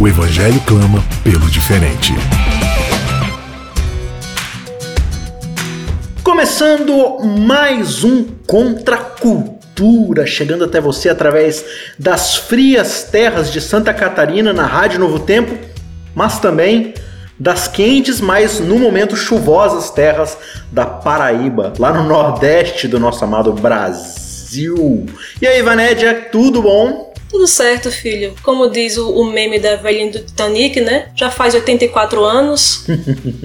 O Evangelho clama pelo diferente. Começando mais um Contra Cultura, chegando até você através das frias terras de Santa Catarina na Rádio Novo Tempo, mas também das quentes, mas no momento chuvosas terras da Paraíba, lá no nordeste do nosso amado Brasil. E aí, Vanédia, tudo bom? Tudo certo, filho. Como diz o, o, meme da velhinha do Titanic, né? Já faz 84 anos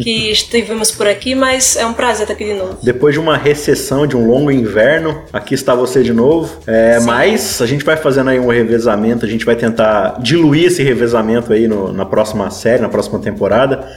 que estivemos por aqui, mas é um prazer estar aqui de novo. Depois de uma recessão, de um longo inverno, aqui está você de novo. É, mas a gente vai fazendo aí um revezamento, a gente vai tentar diluir esse revezamento aí no, na próxima série, na próxima temporada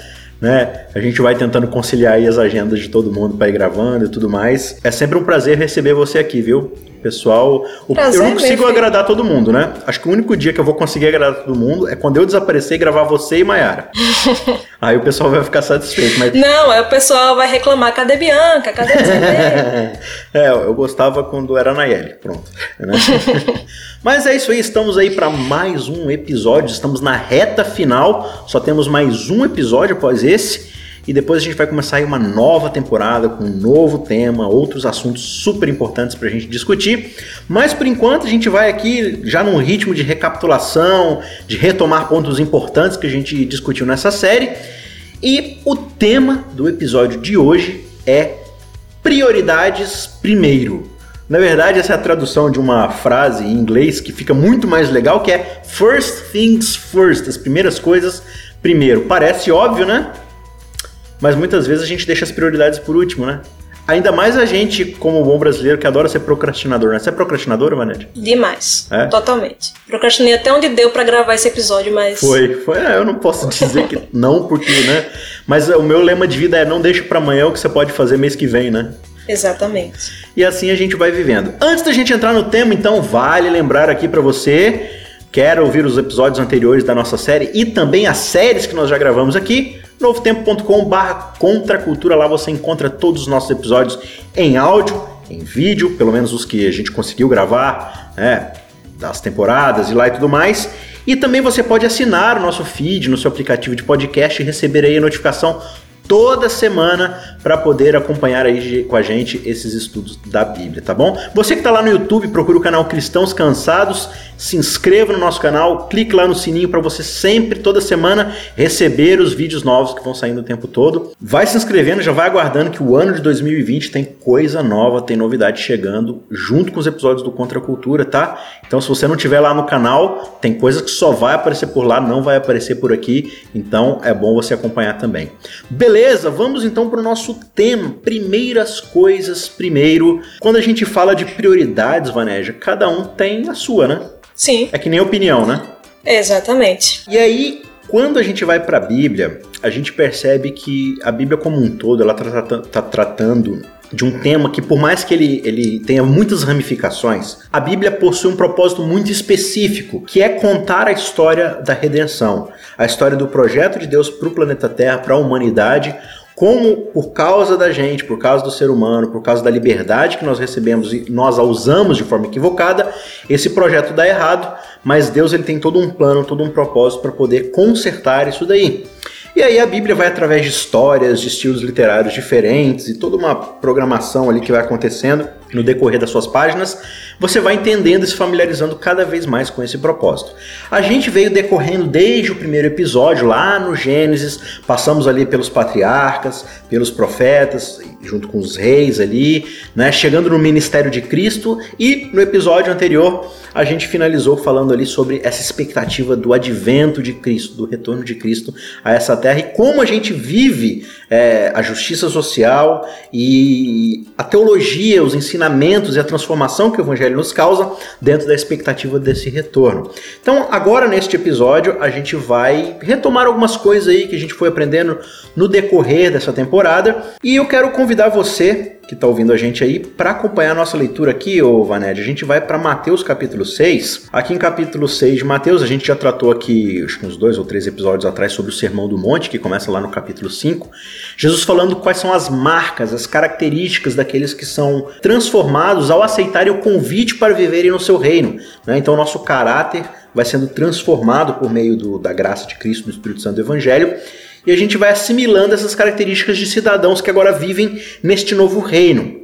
né? A gente vai tentando conciliar aí as agendas de todo mundo para ir gravando e tudo mais. É sempre um prazer receber você aqui, viu? Pessoal, prazer, eu não consigo agradar todo mundo, né? Acho que o único dia que eu vou conseguir agradar todo mundo é quando eu desaparecer e gravar você e Maiara. aí o pessoal vai ficar satisfeito. Mas... Não, aí o pessoal vai reclamar: cadê Bianca? Cadê É, eu gostava quando era Nayeli. Pronto. Né? Mas é isso aí, estamos aí para mais um episódio. Estamos na reta final, só temos mais um episódio após esse. E depois a gente vai começar uma nova temporada com um novo tema, outros assuntos super importantes para a gente discutir. Mas por enquanto a gente vai aqui já num ritmo de recapitulação, de retomar pontos importantes que a gente discutiu nessa série. E o tema do episódio de hoje é prioridades primeiro. Na verdade, essa é a tradução de uma frase em inglês que fica muito mais legal, que é first things first, as primeiras coisas primeiro. Parece óbvio, né? Mas muitas vezes a gente deixa as prioridades por último, né? Ainda mais a gente, como bom brasileiro, que adora ser procrastinador, né? Você é procrastinadora, Vanete? Demais. É? Totalmente. Procrastinei até onde deu para gravar esse episódio, mas. Foi, foi. É, eu não posso dizer que não, porque, né? Mas o meu lema de vida é não deixe para amanhã o que você pode fazer mês que vem, né? Exatamente. E assim a gente vai vivendo. Antes da gente entrar no tema, então, vale lembrar aqui para você, quer ouvir os episódios anteriores da nossa série e também as séries que nós já gravamos aqui, novotempo.com/barra contracultura. Lá você encontra todos os nossos episódios em áudio, em vídeo, pelo menos os que a gente conseguiu gravar, né, das temporadas e lá e tudo mais. E também você pode assinar o nosso feed no seu aplicativo de podcast e receber aí a notificação toda semana para poder acompanhar aí com a gente esses estudos da Bíblia, tá bom? Você que está lá no YouTube, procura o canal Cristãos Cansados, se inscreva no nosso canal, clique lá no sininho para você sempre, toda semana, receber os vídeos novos que vão saindo o tempo todo. Vai se inscrevendo, já vai aguardando que o ano de 2020 tem coisa nova, tem novidade chegando, junto com os episódios do Contra a Cultura, tá? Então, se você não tiver lá no canal, tem coisa que só vai aparecer por lá, não vai aparecer por aqui, então é bom você acompanhar também. Beleza? Beleza, vamos então para o nosso tema. Primeiras coisas primeiro. Quando a gente fala de prioridades, Vanéja, cada um tem a sua, né? Sim. É que nem opinião, né? Exatamente. E aí, quando a gente vai para a Bíblia, a gente percebe que a Bíblia como um todo, ela está tá tratando de um tema que, por mais que ele, ele tenha muitas ramificações, a Bíblia possui um propósito muito específico, que é contar a história da redenção, a história do projeto de Deus para o planeta Terra, para a humanidade, como por causa da gente, por causa do ser humano, por causa da liberdade que nós recebemos e nós a usamos de forma equivocada, esse projeto dá errado, mas Deus ele tem todo um plano, todo um propósito para poder consertar isso daí. E aí a Bíblia vai através de histórias, de estilos literários diferentes e toda uma programação ali que vai acontecendo no decorrer das suas páginas, você vai entendendo e se familiarizando cada vez mais com esse propósito. A gente veio decorrendo desde o primeiro episódio, lá no Gênesis, passamos ali pelos patriarcas, pelos profetas, junto com os reis ali, né, chegando no ministério de Cristo e no episódio anterior a gente finalizou falando ali sobre essa expectativa do advento de Cristo, do retorno de Cristo a essa terra e como a gente vive é, a justiça social e a teologia, os ensinamentos ensinamentos e a transformação que o Evangelho nos causa dentro da expectativa desse retorno. Então, agora neste episódio, a gente vai retomar algumas coisas aí que a gente foi aprendendo no decorrer dessa temporada e eu quero convidar você que está ouvindo a gente aí para acompanhar a nossa leitura aqui, ô Vaned. A gente vai para Mateus capítulo 6. Aqui em capítulo 6 de Mateus, a gente já tratou aqui, acho que uns dois ou três episódios atrás, sobre o Sermão do Monte, que começa lá no capítulo 5. Jesus falando quais são as marcas, as características daqueles que são transformados ao aceitarem o convite para viverem no seu reino. Né? Então, nosso caráter vai sendo transformado por meio do, da graça de Cristo, do Espírito Santo do Evangelho e a gente vai assimilando essas características de cidadãos que agora vivem neste novo reino.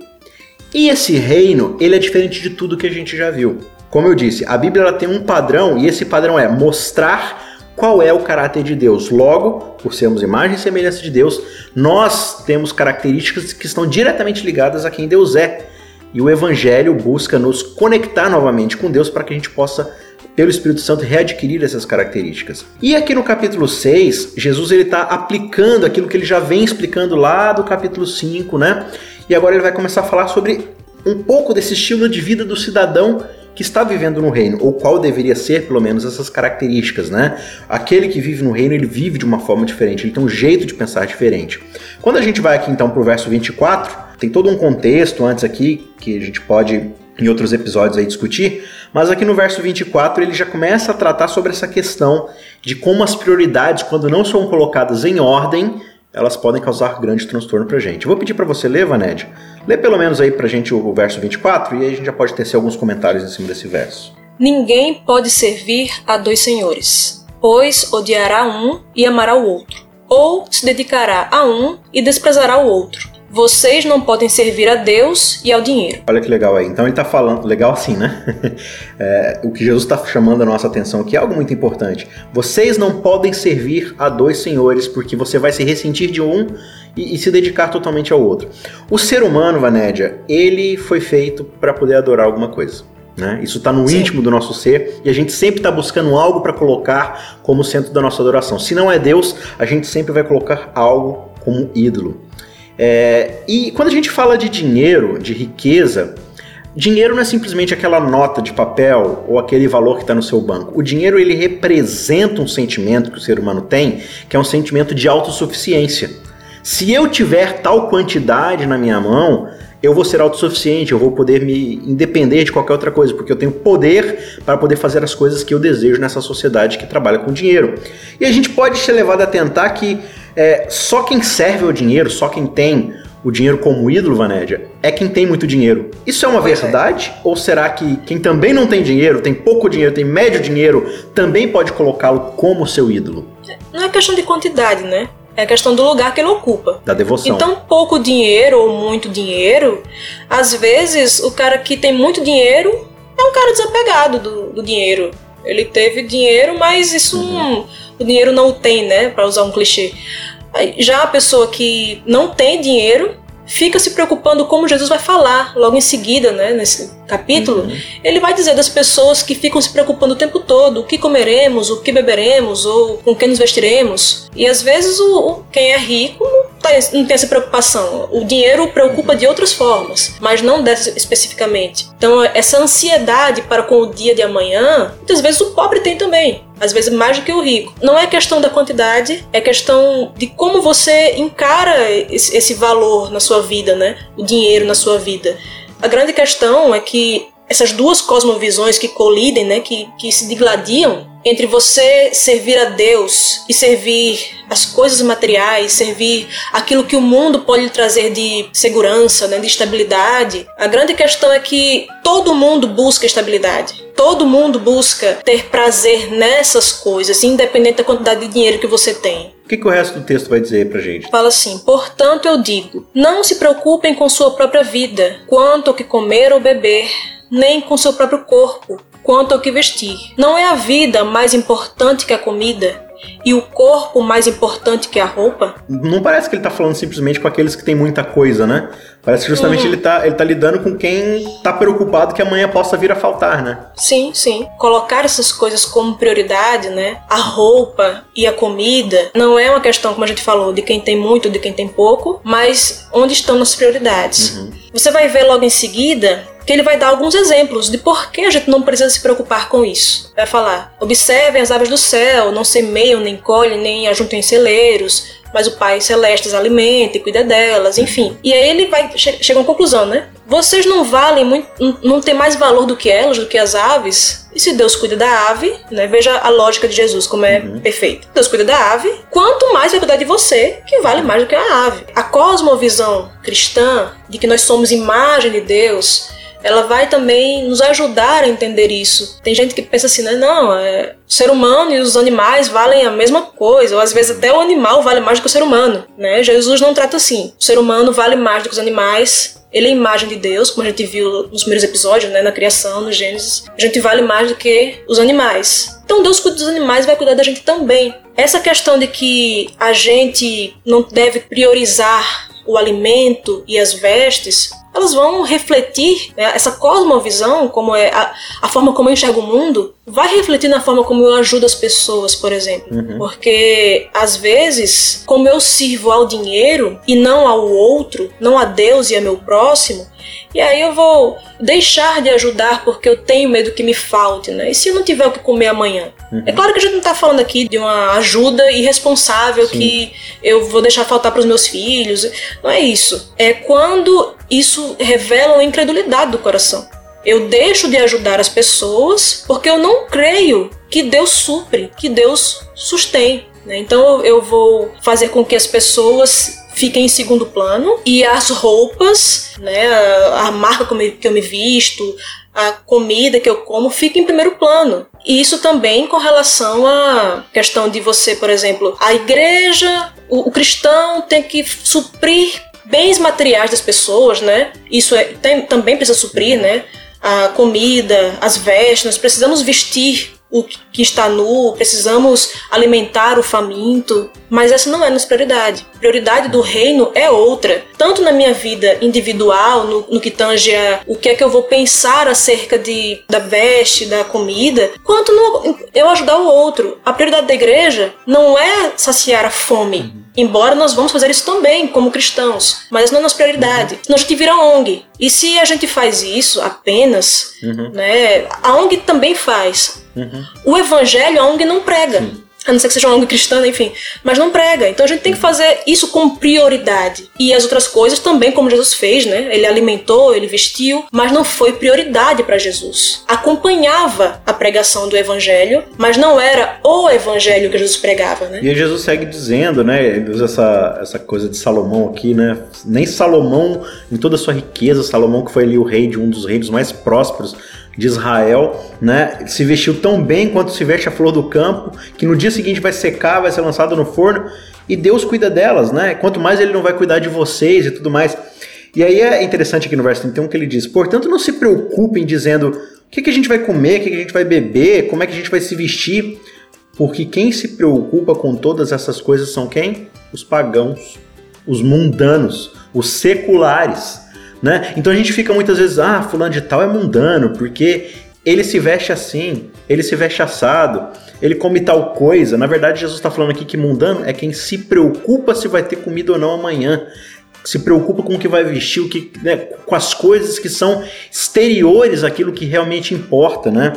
E esse reino, ele é diferente de tudo que a gente já viu. Como eu disse, a Bíblia ela tem um padrão e esse padrão é mostrar qual é o caráter de Deus. Logo, por sermos imagem e semelhança de Deus, nós temos características que estão diretamente ligadas a quem Deus é. E o Evangelho busca nos conectar novamente com Deus para que a gente possa pelo Espírito Santo readquirir essas características. E aqui no capítulo 6, Jesus está aplicando aquilo que ele já vem explicando lá do capítulo 5, né? E agora ele vai começar a falar sobre um pouco desse estilo de vida do cidadão que está vivendo no reino, ou qual deveria ser, pelo menos, essas características, né? Aquele que vive no reino, ele vive de uma forma diferente, ele tem um jeito de pensar diferente. Quando a gente vai aqui então para o verso 24, tem todo um contexto antes aqui que a gente pode em outros episódios aí discutir, mas aqui no verso 24 ele já começa a tratar sobre essa questão de como as prioridades, quando não são colocadas em ordem, elas podem causar grande transtorno pra gente. Vou pedir para você ler, Vaned, lê pelo menos aí pra gente o, o verso 24 e aí a gente já pode tecer alguns comentários em cima desse verso. Ninguém pode servir a dois senhores, pois odiará um e amará o outro, ou se dedicará a um e desprezará o outro. Vocês não podem servir a Deus e ao dinheiro. Olha que legal aí. Então ele está falando, legal assim, né? É, o que Jesus está chamando a nossa atenção aqui é algo muito importante. Vocês não podem servir a dois senhores, porque você vai se ressentir de um e, e se dedicar totalmente ao outro. O ser humano, Vanédia, ele foi feito para poder adorar alguma coisa. Né? Isso está no Sim. íntimo do nosso ser e a gente sempre está buscando algo para colocar como centro da nossa adoração. Se não é Deus, a gente sempre vai colocar algo como ídolo. É, e quando a gente fala de dinheiro, de riqueza, dinheiro não é simplesmente aquela nota de papel ou aquele valor que está no seu banco. O dinheiro ele representa um sentimento que o ser humano tem, que é um sentimento de autossuficiência. Se eu tiver tal quantidade na minha mão, eu vou ser autossuficiente, eu vou poder me independer de qualquer outra coisa, porque eu tenho poder para poder fazer as coisas que eu desejo nessa sociedade que trabalha com dinheiro. E a gente pode ser levado a tentar que é, só quem serve ao dinheiro, só quem tem o dinheiro como ídolo, Vanédia, é quem tem muito dinheiro. Isso é uma pois é. verdade? É. Ou será que quem também não tem dinheiro, tem pouco dinheiro, tem médio dinheiro, também pode colocá-lo como seu ídolo? Não é questão de quantidade, né? É questão do lugar que ele ocupa. Da devoção. Então, pouco dinheiro ou muito dinheiro, às vezes o cara que tem muito dinheiro é um cara desapegado do, do dinheiro. Ele teve dinheiro, mas isso uhum. o dinheiro não tem, né? Para usar um clichê. Já a pessoa que não tem dinheiro fica se preocupando como Jesus vai falar logo em seguida, né, nesse capítulo, uhum. ele vai dizer das pessoas que ficam se preocupando o tempo todo, o que comeremos, o que beberemos, ou com quem nos vestiremos. E às vezes o, o quem é rico não, não, tem essa preocupação. O dinheiro preocupa de outras formas, mas não dessa especificamente. Então essa ansiedade para com o dia de amanhã, muitas vezes o pobre tem também às vezes mais do que o rico. Não é questão da quantidade, é questão de como você encara esse, esse valor na sua vida, né? O dinheiro na sua vida. A grande questão é que essas duas cosmovisões que colidem, né, que, que se digladiam entre você servir a Deus e servir as coisas materiais, servir aquilo que o mundo pode lhe trazer de segurança, né, de estabilidade. A grande questão é que todo mundo busca estabilidade. Todo mundo busca ter prazer nessas coisas, independente da quantidade de dinheiro que você tem. O que, que o resto do texto vai dizer pra gente? Fala assim: Portanto, eu digo, não se preocupem com sua própria vida, quanto ao que comer ou beber, nem com seu próprio corpo, quanto ao que vestir. Não é a vida mais importante que a comida? e o corpo mais importante que a roupa? Não parece que ele está falando simplesmente com aqueles que têm muita coisa, né? Parece que justamente uhum. ele, tá, ele tá lidando com quem tá preocupado que amanhã possa vir a faltar, né? Sim, sim. Colocar essas coisas como prioridade, né? A roupa e a comida não é uma questão, como a gente falou, de quem tem muito, de quem tem pouco, mas onde estão as prioridades. Uhum. Você vai ver logo em seguida que ele vai dar alguns exemplos de por que a gente não precisa se preocupar com isso. Vai falar: observem as aves do céu, não semeiam, nem colhem, nem ajuntam em celeiros mas o Pai Celeste as alimenta e cuida delas, enfim. E aí ele vai che chega a uma conclusão, né? Vocês não valem muito, não tem mais valor do que elas, do que as aves? E se Deus cuida da ave, né? Veja a lógica de Jesus como é uhum. perfeito. Deus cuida da ave, quanto mais vai cuidar de você, que vale mais do que a ave. A cosmovisão cristã de que nós somos imagem de Deus, ela vai também nos ajudar a entender isso. Tem gente que pensa assim, né? Não, é, o ser humano e os animais valem a mesma coisa, ou às vezes até o animal vale mais do que o ser humano, né? Jesus não trata assim. O ser humano vale mais do que os animais. Ele é imagem de Deus, como a gente viu nos primeiros episódios, né, na criação, no Gênesis. A gente vale mais do que os animais. Então Deus cuida dos animais, vai cuidar da gente também. Essa questão de que a gente não deve priorizar o alimento e as vestes, elas vão refletir né, essa cosmovisão, como é a, a, forma como eu enxergo o mundo, vai refletir na forma como eu ajudo as pessoas, por exemplo. Uhum. Porque às vezes, como eu sirvo ao dinheiro e não ao outro, não a Deus e a meu próximo, e aí eu vou deixar de ajudar porque eu tenho medo que me falte, né? E se eu não tiver o que comer amanhã? Uhum. É claro que a gente não está falando aqui de uma ajuda irresponsável Sim. que eu vou deixar faltar para os meus filhos. Não é isso. É quando isso revela uma incredulidade do coração. Eu deixo de ajudar as pessoas porque eu não creio que Deus supre, que Deus sustém. Né? Então eu vou fazer com que as pessoas fiquem em segundo plano e as roupas, né, a, a marca que eu, me, visto, a comida que eu como fica em primeiro plano. E isso também com relação à questão de você, por exemplo, a igreja, o, o cristão tem que suprir bens materiais das pessoas, né? Isso é, tem, também precisa suprir, né? A comida, as vestes, nós precisamos vestir o que está nu, precisamos alimentar o faminto, mas essa não é a nossa prioridade. A prioridade do reino é outra, tanto na minha vida individual, no, no que tange a o que é que eu vou pensar acerca de, da veste, da comida, quanto no eu ajudar o outro. A prioridade da igreja não é saciar a fome, Embora nós vamos fazer isso também como cristãos, mas não é nossa prioridade. Senão a gente vira ONG. E se a gente faz isso apenas, uhum. né, a ONG também faz. Uhum. O evangelho a ONG não prega. Sim a não ser que seja uma ONG cristã, enfim, mas não prega. Então a gente tem que fazer isso com prioridade. E as outras coisas também, como Jesus fez, né? Ele alimentou, ele vestiu, mas não foi prioridade para Jesus. Acompanhava a pregação do evangelho, mas não era o evangelho que Jesus pregava, né? E Jesus segue dizendo, né? Ele usa essa, essa coisa de Salomão aqui, né? Nem Salomão, em toda a sua riqueza, Salomão que foi ali o rei de um dos reinos mais prósperos de Israel, né? Se vestiu tão bem quanto se veste a flor do campo, que no dia seguinte vai secar, vai ser lançado no forno, e Deus cuida delas, né? Quanto mais ele não vai cuidar de vocês e tudo mais. E aí é interessante aqui no verso 31 que ele diz: Portanto, não se preocupem dizendo o que, que a gente vai comer, o que, que a gente vai beber, como é que a gente vai se vestir, porque quem se preocupa com todas essas coisas são quem? Os pagãos, os mundanos, os seculares né? Então a gente fica muitas vezes, ah, fulano de tal é mundano, porque ele se veste assim, ele se veste assado, ele come tal coisa. Na verdade, Jesus está falando aqui que mundano é quem se preocupa se vai ter comida ou não amanhã. Se preocupa com o que vai vestir, o que, né, com as coisas que são exteriores àquilo que realmente importa, né?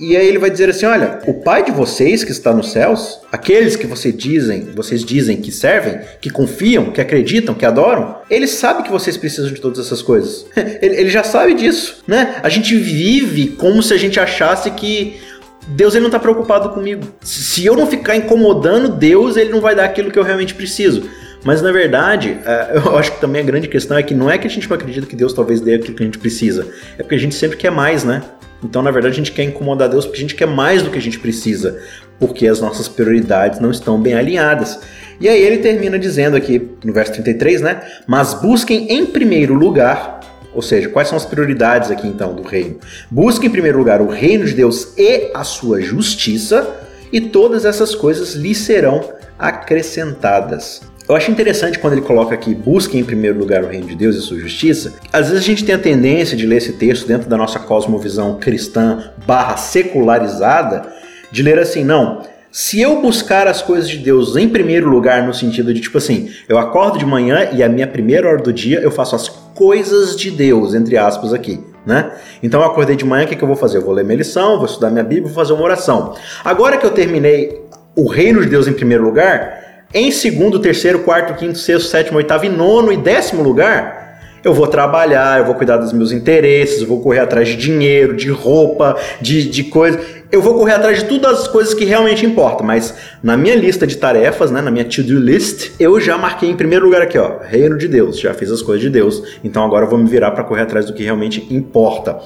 E aí ele vai dizer assim: olha, o Pai de vocês que está nos céus, aqueles que vocês dizem, vocês dizem que servem, que confiam, que acreditam, que adoram, ele sabe que vocês precisam de todas essas coisas. ele, já sabe disso, né? A gente vive como se a gente achasse que Deus ele não está preocupado comigo. Se eu não ficar incomodando Deus, ele não vai dar aquilo que eu realmente preciso. Mas na verdade, é, eu acho que também a grande questão é que não é que a gente não acredita que Deus talvez dê aquilo que a gente precisa, é porque a gente sempre quer mais, né? Então, na verdade, a gente quer incomodar Deus porque a gente quer mais do que a gente precisa, porque as nossas prioridades não estão bem alinhadas. E aí ele termina dizendo aqui no verso 33, né? Mas busquem em primeiro lugar, ou seja, quais são as prioridades aqui então do reino? Busquem em primeiro lugar o reino de Deus e a sua justiça, e todas essas coisas lhe serão acrescentadas. Eu acho interessante quando ele coloca aqui, busque em primeiro lugar o reino de Deus e sua justiça. Às vezes a gente tem a tendência de ler esse texto dentro da nossa cosmovisão cristã barra secularizada, de ler assim, não, se eu buscar as coisas de Deus em primeiro lugar, no sentido de tipo assim, eu acordo de manhã e a minha primeira hora do dia eu faço as coisas de Deus, entre aspas aqui, né? Então eu acordei de manhã, o que, que eu vou fazer? Eu vou ler minha lição, vou estudar minha Bíblia, vou fazer uma oração. Agora que eu terminei o reino de Deus em primeiro lugar, em segundo, terceiro, quarto, quinto, sexto, sétimo, oitavo e nono e décimo lugar, eu vou trabalhar, eu vou cuidar dos meus interesses, eu vou correr atrás de dinheiro, de roupa, de, de coisas. Eu vou correr atrás de todas as coisas que realmente importam, mas na minha lista de tarefas, né, na minha to-do list, eu já marquei em primeiro lugar aqui, ó, reino de Deus, já fiz as coisas de Deus, então agora eu vou me virar para correr atrás do que realmente importa.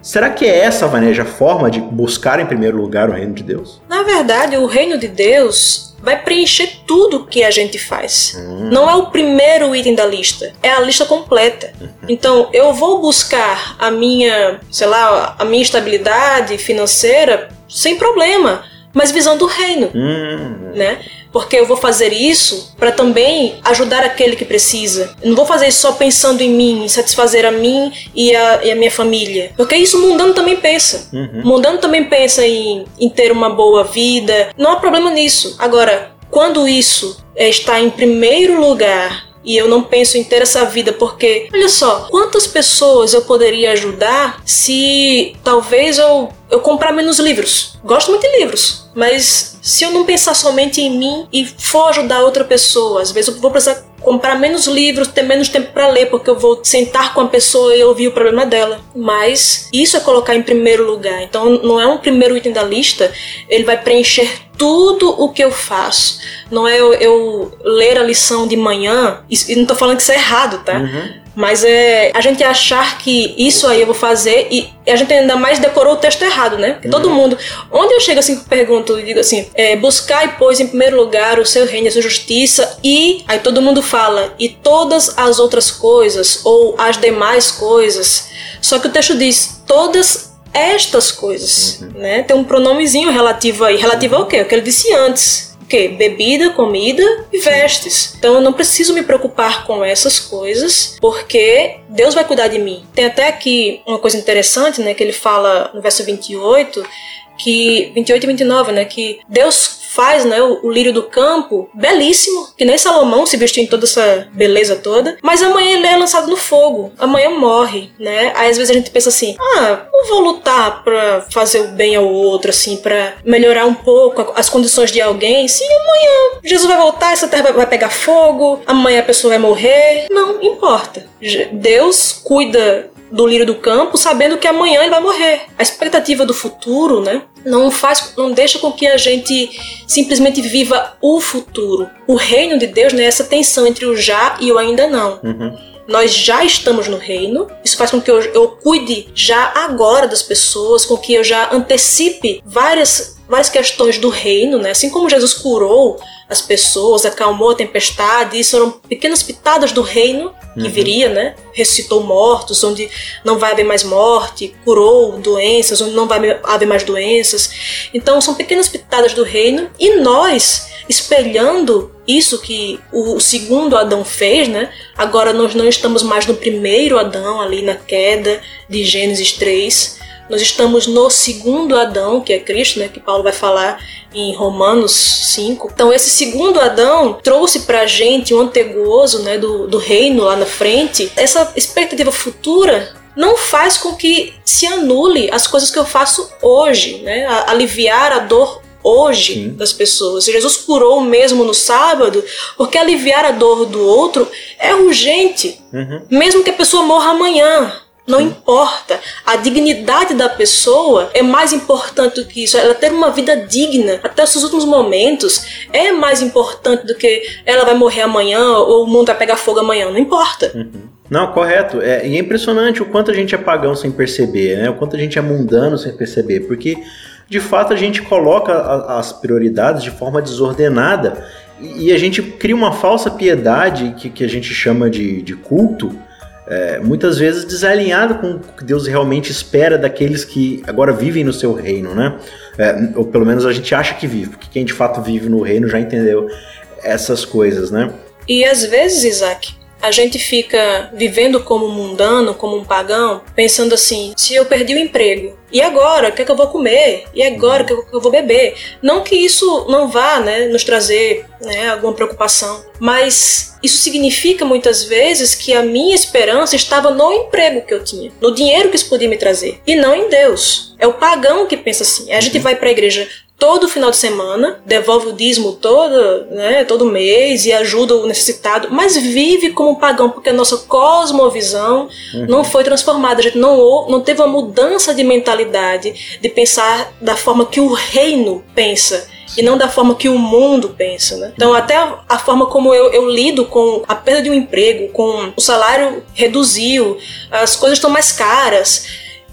Será que é essa, Vaneja, a forma de buscar em primeiro lugar o reino de Deus? Na verdade, o reino de Deus vai preencher tudo que a gente faz. Hum. Não é o primeiro item da lista, é a lista completa. Uhum. Então, eu vou buscar a minha, sei lá, a minha estabilidade financeira sem problema, mas visando o reino, hum. né? Porque eu vou fazer isso para também ajudar aquele que precisa. Eu não vou fazer isso só pensando em mim, em satisfazer a mim e a, e a minha família. Porque isso o mundano também pensa. Uhum. O mundano também pensa em, em ter uma boa vida. Não há problema nisso. Agora, quando isso está em primeiro lugar e eu não penso em ter essa vida porque, olha só, quantas pessoas eu poderia ajudar se talvez eu, eu comprar menos livros? Gosto muito de livros, mas se eu não pensar somente em mim e for ajudar outra pessoa, às vezes eu vou precisar comprar menos livros, ter menos tempo para ler, porque eu vou sentar com a pessoa e ouvir o problema dela. Mas isso é colocar em primeiro lugar. Então não é um primeiro item da lista, ele vai preencher tudo o que eu faço. Não é eu, eu ler a lição de manhã, e não tô falando que isso é errado, tá? Uhum. Mas é a gente achar que isso aí eu vou fazer e a gente ainda mais decorou o texto errado, né? Uhum. todo mundo. Onde eu chego assim, pergunto e digo assim: é, buscar e pois em primeiro lugar o seu reino a sua justiça, e aí todo mundo fala, e todas as outras coisas, ou as demais coisas. Só que o texto diz: todas estas coisas, uhum. né? Tem um pronomezinho relativo aí. Relativo ao quê? O que ele disse antes que bebida, comida e vestes. Então eu não preciso me preocupar com essas coisas, porque Deus vai cuidar de mim. Tem até aqui uma coisa interessante, né, que ele fala no verso 28, que 28 e 29, né, que Deus faz, né, o, o, lírio do campo, belíssimo, que nem Salomão se vestiu em toda essa beleza toda, mas amanhã ele é lançado no fogo, amanhã morre, né? Aí às vezes a gente pensa assim: "Ah, eu vou lutar para fazer o bem ao outro assim, para melhorar um pouco as condições de alguém, se amanhã Jesus vai voltar, essa terra vai pegar fogo, amanhã a pessoa vai morrer, não importa. Deus cuida do lírio do campo, sabendo que amanhã ele vai morrer. A expectativa do futuro, né, não faz, não deixa com que a gente simplesmente viva o futuro. O reino de Deus, né, é essa tensão entre o já e o ainda não. Uhum. Nós já estamos no reino, isso faz com que eu, eu cuide já agora das pessoas, com que eu já antecipe várias, várias questões do reino, né? Assim como Jesus curou as pessoas, acalmou a tempestade, isso eram pequenas pitadas do reino que uhum. viria, né? Ressuscitou mortos, onde não vai haver mais morte, curou doenças, onde não vai haver mais doenças. Então são pequenas pitadas do reino e nós, espelhando isso que o segundo Adão fez, né? Agora nós não estamos mais no primeiro Adão, ali na queda de Gênesis 3. Nós estamos no segundo Adão, que é Cristo, né? Que Paulo vai falar em Romanos 5. Então, esse segundo Adão trouxe pra gente um antegozo né, do, do reino lá na frente. Essa expectativa futura não faz com que se anule as coisas que eu faço hoje, né? A, aliviar a dor hoje Sim. das pessoas. Jesus curou mesmo no sábado, porque aliviar a dor do outro é urgente, uhum. mesmo que a pessoa morra amanhã. Não importa. A dignidade da pessoa é mais importante do que isso. Ela ter uma vida digna até os seus últimos momentos é mais importante do que ela vai morrer amanhã ou o mundo vai pegar fogo amanhã. Não importa. Uhum. Não, correto. É, e é impressionante o quanto a gente é pagão sem perceber, né? O quanto a gente é mundano sem perceber. Porque, de fato, a gente coloca a, as prioridades de forma desordenada e, e a gente cria uma falsa piedade que, que a gente chama de, de culto é, muitas vezes desalinhado com o que Deus realmente espera daqueles que agora vivem no seu reino, né? É, ou pelo menos a gente acha que vive, porque quem de fato vive no reino já entendeu essas coisas, né? E às vezes, Isaac, a gente fica vivendo como mundano, como um pagão, pensando assim: se eu perdi o emprego, e agora? O que é que eu vou comer? E agora? O que, é que eu vou beber? Não que isso não vá né, nos trazer né, alguma preocupação, mas isso significa muitas vezes que a minha esperança estava no emprego que eu tinha, no dinheiro que isso podia me trazer, e não em Deus. É o pagão que pensa assim. A gente uhum. vai para a igreja todo final de semana, devolve o dízimo todo, né, todo mês e ajuda o necessitado, mas vive como um pagão, porque a nossa cosmovisão uhum. não foi transformada, a gente não, não teve uma mudança de mentalidade, de pensar da forma que o reino pensa e não da forma que o mundo pensa, né? Então, até a, a forma como eu, eu, lido com a perda de um emprego, com o salário reduziu, as coisas estão mais caras.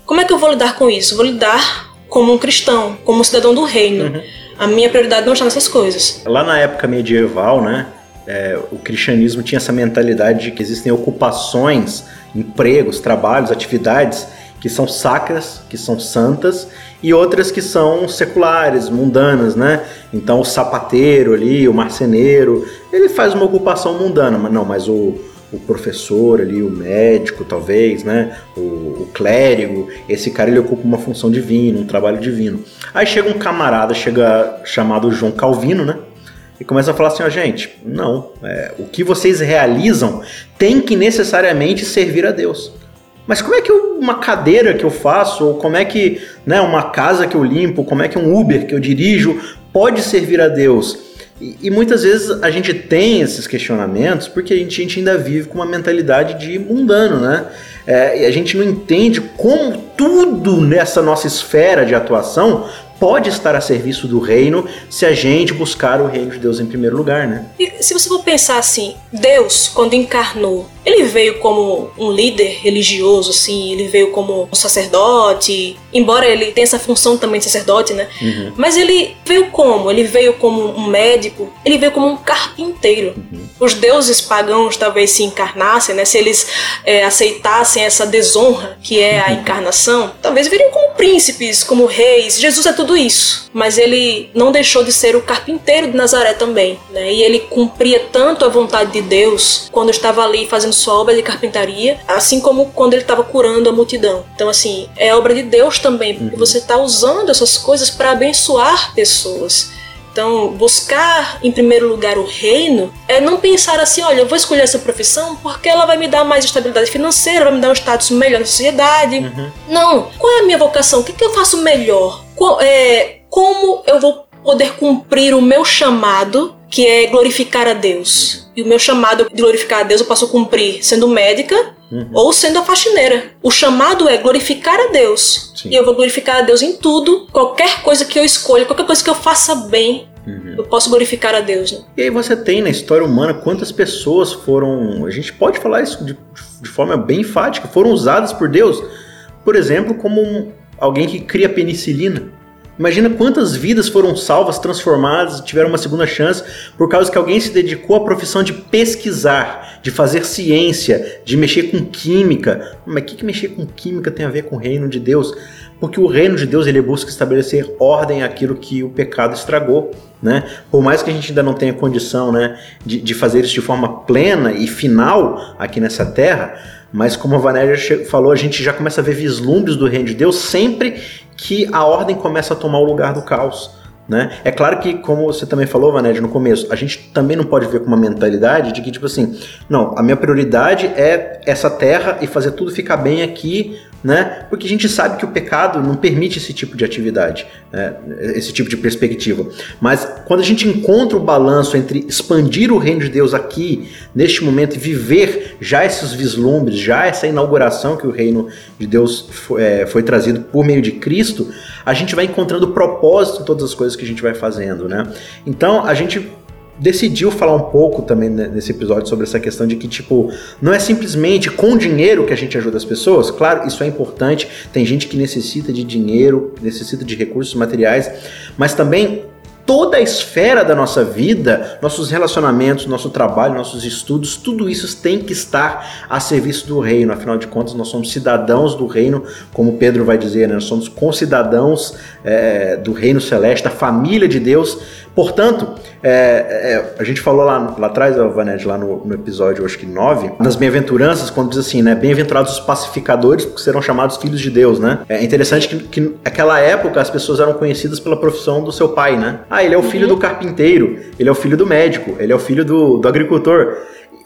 Como é que eu vou lidar com isso? vou lidar como um cristão, como um cidadão do reino. Uhum. A minha prioridade não está nessas coisas. Lá na época medieval, né, é, o cristianismo tinha essa mentalidade de que existem ocupações, empregos, trabalhos, atividades que são sacras, que são santas, e outras que são seculares, mundanas, né? Então o sapateiro ali, o marceneiro, ele faz uma ocupação mundana, mas não, mas o, o professor ali, o médico talvez, né? O, o, clérigo, esse cara ele ocupa uma função divina, um trabalho divino. Aí chega um camarada, chega chamado João Calvino, né? E começa a falar assim, ó, gente, não, é, o que vocês realizam tem que necessariamente servir a Deus. Mas como é que eu, uma cadeira que eu faço, ou como é que né, uma casa que eu limpo, como é que um Uber que eu dirijo pode servir a Deus? E, e, muitas vezes a gente tem esses questionamentos porque a gente, a gente ainda vive com uma mentalidade de mundano, né? É, e a gente não entende como tudo nessa nossa esfera de atuação pode estar a serviço do reino se a gente buscar o reino de Deus em primeiro lugar, né? E se você for pensar assim, Deus, quando encarnou, ele veio como um líder religioso, assim, ele veio como um sacerdote, embora ele tenha essa função também de sacerdote, né? Uhum. Mas ele veio como? Ele veio como um médico, ele veio como um carpinteiro. Uhum. Os deuses pagãos talvez se encarnassem, né? Se eles é, aceitassem essa desonra que é a uhum. encarnação, talvez viriam como príncipes, como reis. Jesus é tudo isso, mas ele não deixou de ser o carpinteiro de Nazaré também, né? E ele cumpria tanto a vontade de Deus quando estava ali fazendo sua obra de carpintaria, assim como quando ele estava curando a multidão. Então, assim, é obra de Deus também, porque uhum. você está usando essas coisas para abençoar pessoas. Então, buscar em primeiro lugar o reino é não pensar assim: olha, eu vou escolher essa profissão porque ela vai me dar mais estabilidade financeira, vai me dar um status melhor na sociedade. Uhum. Não. Qual é a minha vocação? O que, que eu faço melhor? Qual, é, como eu vou poder cumprir o meu chamado, que é glorificar a Deus? E o meu chamado de glorificar a Deus eu posso cumprir sendo médica uhum. ou sendo a faxineira. O chamado é glorificar a Deus. Sim. E eu vou glorificar a Deus em tudo, qualquer coisa que eu escolha, qualquer coisa que eu faça bem. Uhum. Eu posso glorificar a Deus. Né? E aí você tem na história humana quantas pessoas foram. A gente pode falar isso de, de forma bem enfática, foram usadas por Deus, por exemplo, como um, alguém que cria penicilina. Imagina quantas vidas foram salvas, transformadas, tiveram uma segunda chance por causa que alguém se dedicou à profissão de pesquisar, de fazer ciência, de mexer com química. Mas o que, que mexer com química tem a ver com o reino de Deus? Porque o reino de Deus ele busca estabelecer ordem àquilo que o pecado estragou. Né? Por mais que a gente ainda não tenha condição né, de, de fazer isso de forma plena e final aqui nessa terra, mas como a Vanélia falou, a gente já começa a ver vislumbres do reino de Deus sempre que a ordem começa a tomar o lugar do caos. Né? É claro que, como você também falou, Vanédia, no começo, a gente também não pode ver com uma mentalidade de que, tipo assim, não, a minha prioridade é essa terra e fazer tudo ficar bem aqui né? Porque a gente sabe que o pecado não permite esse tipo de atividade, né? esse tipo de perspectiva. Mas quando a gente encontra o balanço entre expandir o reino de Deus aqui, neste momento, e viver já esses vislumbres, já essa inauguração que o reino de Deus foi, é, foi trazido por meio de Cristo, a gente vai encontrando propósito em todas as coisas que a gente vai fazendo, né? Então a gente decidiu falar um pouco também nesse episódio sobre essa questão de que, tipo, não é simplesmente com dinheiro que a gente ajuda as pessoas. Claro, isso é importante. Tem gente que necessita de dinheiro, necessita de recursos materiais, mas também toda a esfera da nossa vida, nossos relacionamentos, nosso trabalho, nossos estudos, tudo isso tem que estar a serviço do reino. Afinal de contas, nós somos cidadãos do reino, como Pedro vai dizer, né? nós somos concidadãos é, do reino celeste, da família de Deus. Portanto, é, é, a gente falou lá, lá atrás, Vaned, lá no, no, episódio, acho que 9, das bem-aventuranças, quando diz assim, né? Bem-aventurados os pacificadores, porque serão chamados filhos de Deus, né? É interessante que, que naquela época as pessoas eram conhecidas pela profissão do seu pai, né? Ah, ele é o filho uhum. do carpinteiro, ele é o filho do médico, ele é o filho do, do agricultor.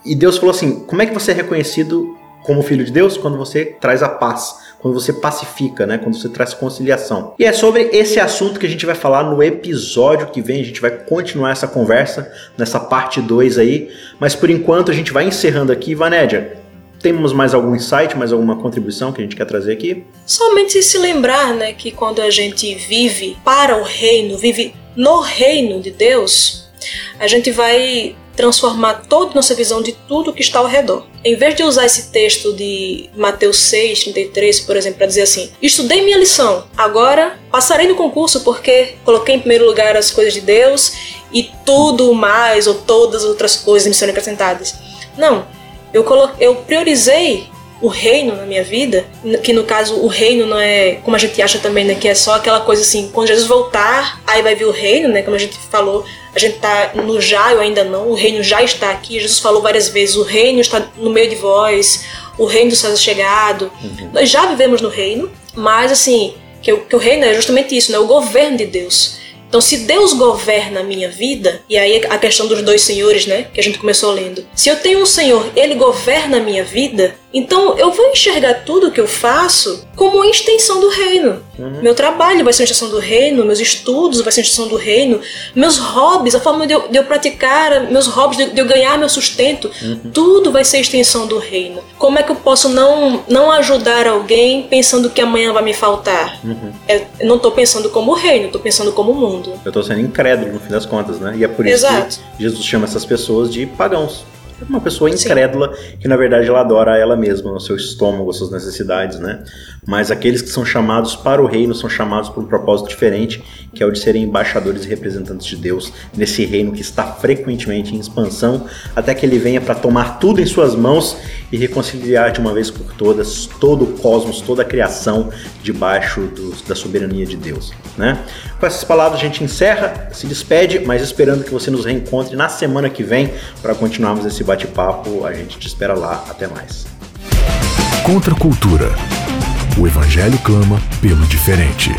E Deus falou assim: como é que você é reconhecido como filho de Deus? Quando você traz a paz quando você pacifica, né? Quando você traz conciliação. E é sobre esse assunto que a gente vai falar no episódio que vem. A gente vai continuar essa conversa nessa parte 2 aí. Mas por enquanto a gente vai encerrando aqui. Vanédia, temos mais algum insight, mais alguma contribuição que a gente quer trazer aqui? Somente se lembrar, né, que quando a gente vive para o reino, vive no reino de Deus, a gente vai transformar toda nossa visão de tudo que está ao redor. Em vez de usar esse texto de Mateus 6, 33, por exemplo, para dizer assim: estudei minha lição, agora passarei no concurso porque coloquei em primeiro lugar as coisas de Deus e tudo mais ou todas as outras coisas me serão acrescentadas. Não, eu, eu priorizei o reino na minha vida, que no caso o reino não é como a gente acha também, né, que é só aquela coisa assim, quando Jesus voltar, aí vai vir o reino, né, como a gente falou, a gente está no já ou ainda não, o reino já está aqui. Jesus falou várias vezes: o reino está no meio de vós, o reino dos céus é chegado. Uhum. Nós já vivemos no reino, mas assim, que, que o reino é justamente isso, né? o governo de Deus. Então, se Deus governa a minha vida, e aí a questão dos dois senhores, né, que a gente começou lendo. Se eu tenho um Senhor, ele governa a minha vida, então eu vou enxergar tudo que eu faço como uma extensão do reino. Uhum. Meu trabalho vai ser uma extensão do reino, meus estudos vai ser uma extensão do reino, meus hobbies, a forma de eu, de eu praticar, meus hobbies, de, de, eu ganhar meu sustento, uhum. tudo vai ser extensão do reino. Como é que eu posso não, não ajudar alguém pensando que amanhã vai me faltar? Uhum. É, eu não estou pensando como o reino, estou pensando como o mundo. Eu estou sendo incrédulo no fim das contas, né? E é por isso Exato. que Jesus chama essas pessoas de pagãos uma pessoa incrédula que na verdade ela adora ela mesma, o seu estômago, as suas necessidades, né? Mas aqueles que são chamados para o reino são chamados por um propósito diferente, que é o de serem embaixadores e representantes de Deus nesse reino que está frequentemente em expansão, até que ele venha para tomar tudo em suas mãos e reconciliar de uma vez por todas todo o cosmos, toda a criação debaixo do, da soberania de Deus, né? Com essas palavras a gente encerra, se despede, mas esperando que você nos reencontre na semana que vem para continuarmos esse bate-papo. A gente te espera lá. Até mais. Contra a cultura. O Evangelho clama pelo diferente.